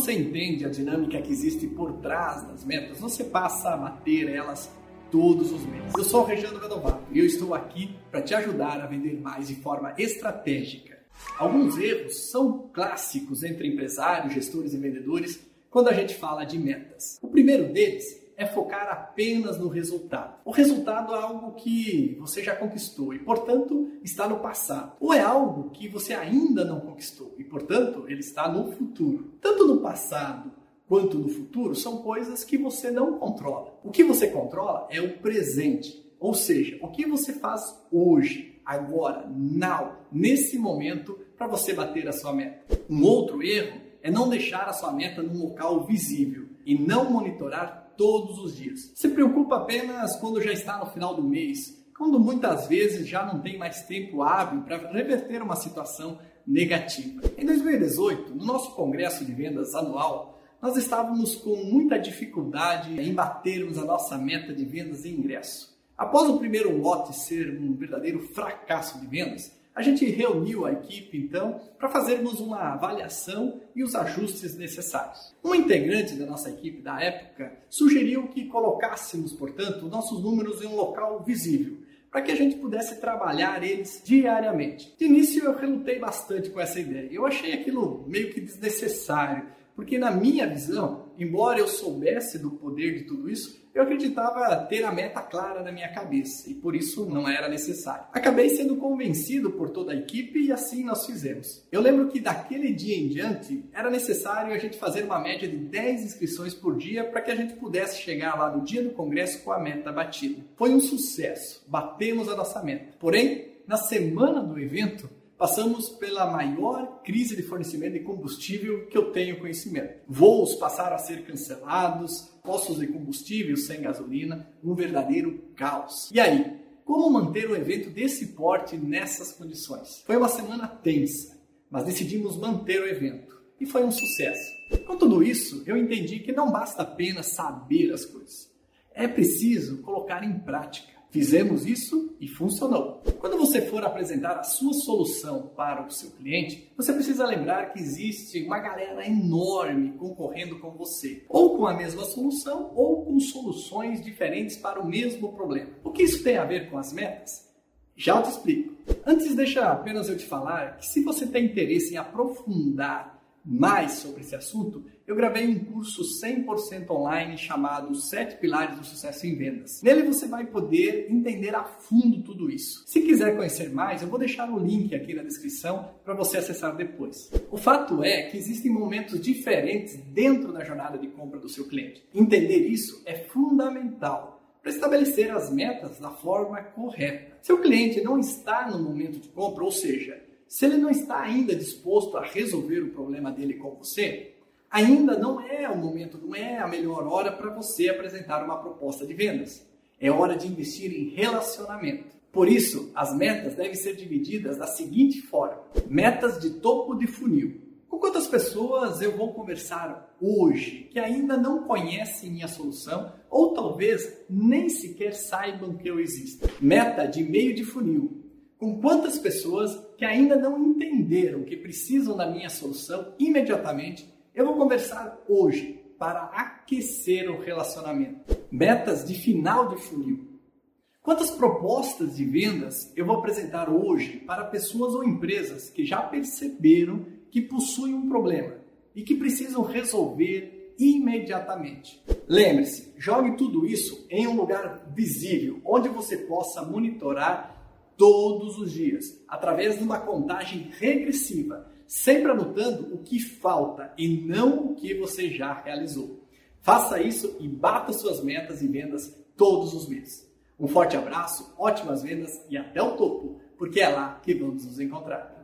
você entende a dinâmica que existe por trás das metas, você passa a bater elas todos os meses. Eu sou o Regiano Vedovato e eu estou aqui para te ajudar a vender mais de forma estratégica. Alguns erros são clássicos entre empresários, gestores e vendedores quando a gente fala de metas. O primeiro deles é focar apenas no resultado. O resultado é algo que você já conquistou e, portanto, está no passado. Ou é algo que você ainda não conquistou e, portanto, ele está no futuro. Tanto no passado quanto no futuro são coisas que você não controla. O que você controla é o presente, ou seja, o que você faz hoje, agora, now, nesse momento, para você bater a sua meta. Um outro erro é não deixar a sua meta num local visível e não monitorar todos os dias. Se preocupa apenas quando já está no final do mês, quando muitas vezes já não tem mais tempo hábil para reverter uma situação negativa. Em 2018, no nosso congresso de vendas anual, nós estávamos com muita dificuldade em batermos a nossa meta de vendas e ingresso. Após o primeiro lote ser um verdadeiro fracasso de vendas, a gente reuniu a equipe então para fazermos uma avaliação e os ajustes necessários. Um integrante da nossa equipe da época sugeriu que colocássemos, portanto, nossos números em um local visível, para que a gente pudesse trabalhar eles diariamente. De início eu relutei bastante com essa ideia. Eu achei aquilo meio que desnecessário, porque na minha visão, embora eu soubesse do poder de tudo isso, eu acreditava ter a meta clara na minha cabeça e por isso não era necessário. Acabei sendo convencido por toda a equipe e assim nós fizemos. Eu lembro que daquele dia em diante era necessário a gente fazer uma média de 10 inscrições por dia para que a gente pudesse chegar lá no dia do congresso com a meta batida. Foi um sucesso, batemos a nossa meta. Porém, na semana do evento, passamos pela maior crise de fornecimento de combustível que eu tenho conhecimento. Voos passaram a ser cancelados, postos de combustível sem gasolina, um verdadeiro caos. E aí, como manter um evento desse porte nessas condições? Foi uma semana tensa, mas decidimos manter o evento e foi um sucesso. Com tudo isso, eu entendi que não basta apenas saber as coisas, é preciso colocar em prática. Fizemos isso e funcionou. Quando você for apresentar a sua solução para o seu cliente, você precisa lembrar que existe uma galera enorme concorrendo com você, ou com a mesma solução, ou com soluções diferentes para o mesmo problema. O que isso tem a ver com as metas? Já te explico. Antes, deixa apenas eu te falar que se você tem interesse em aprofundar mais sobre esse assunto, eu gravei um curso 100% online chamado Sete Pilares do Sucesso em Vendas. Nele você vai poder entender a fundo tudo isso. Se quiser conhecer mais, eu vou deixar o link aqui na descrição para você acessar depois. O fato é que existem momentos diferentes dentro da jornada de compra do seu cliente. Entender isso é fundamental para estabelecer as metas da forma correta. Seu cliente não está no momento de compra, ou seja, se ele não está ainda disposto a resolver o problema dele com você, ainda não é o momento, não é a melhor hora para você apresentar uma proposta de vendas. É hora de investir em relacionamento. Por isso, as metas devem ser divididas da seguinte forma: metas de topo de funil. Com quantas pessoas eu vou conversar hoje que ainda não conhecem minha solução ou talvez nem sequer saibam que eu existo? Meta de meio de funil com quantas pessoas que ainda não entenderam que precisam da minha solução imediatamente, eu vou conversar hoje para aquecer o relacionamento. Metas de final de funil. Quantas propostas de vendas eu vou apresentar hoje para pessoas ou empresas que já perceberam que possuem um problema e que precisam resolver imediatamente? Lembre-se, jogue tudo isso em um lugar visível, onde você possa monitorar todos os dias, através de uma contagem regressiva, sempre anotando o que falta e não o que você já realizou. Faça isso e bata suas metas e vendas todos os meses. Um forte abraço, ótimas vendas e até o topo, porque é lá que vamos nos encontrar.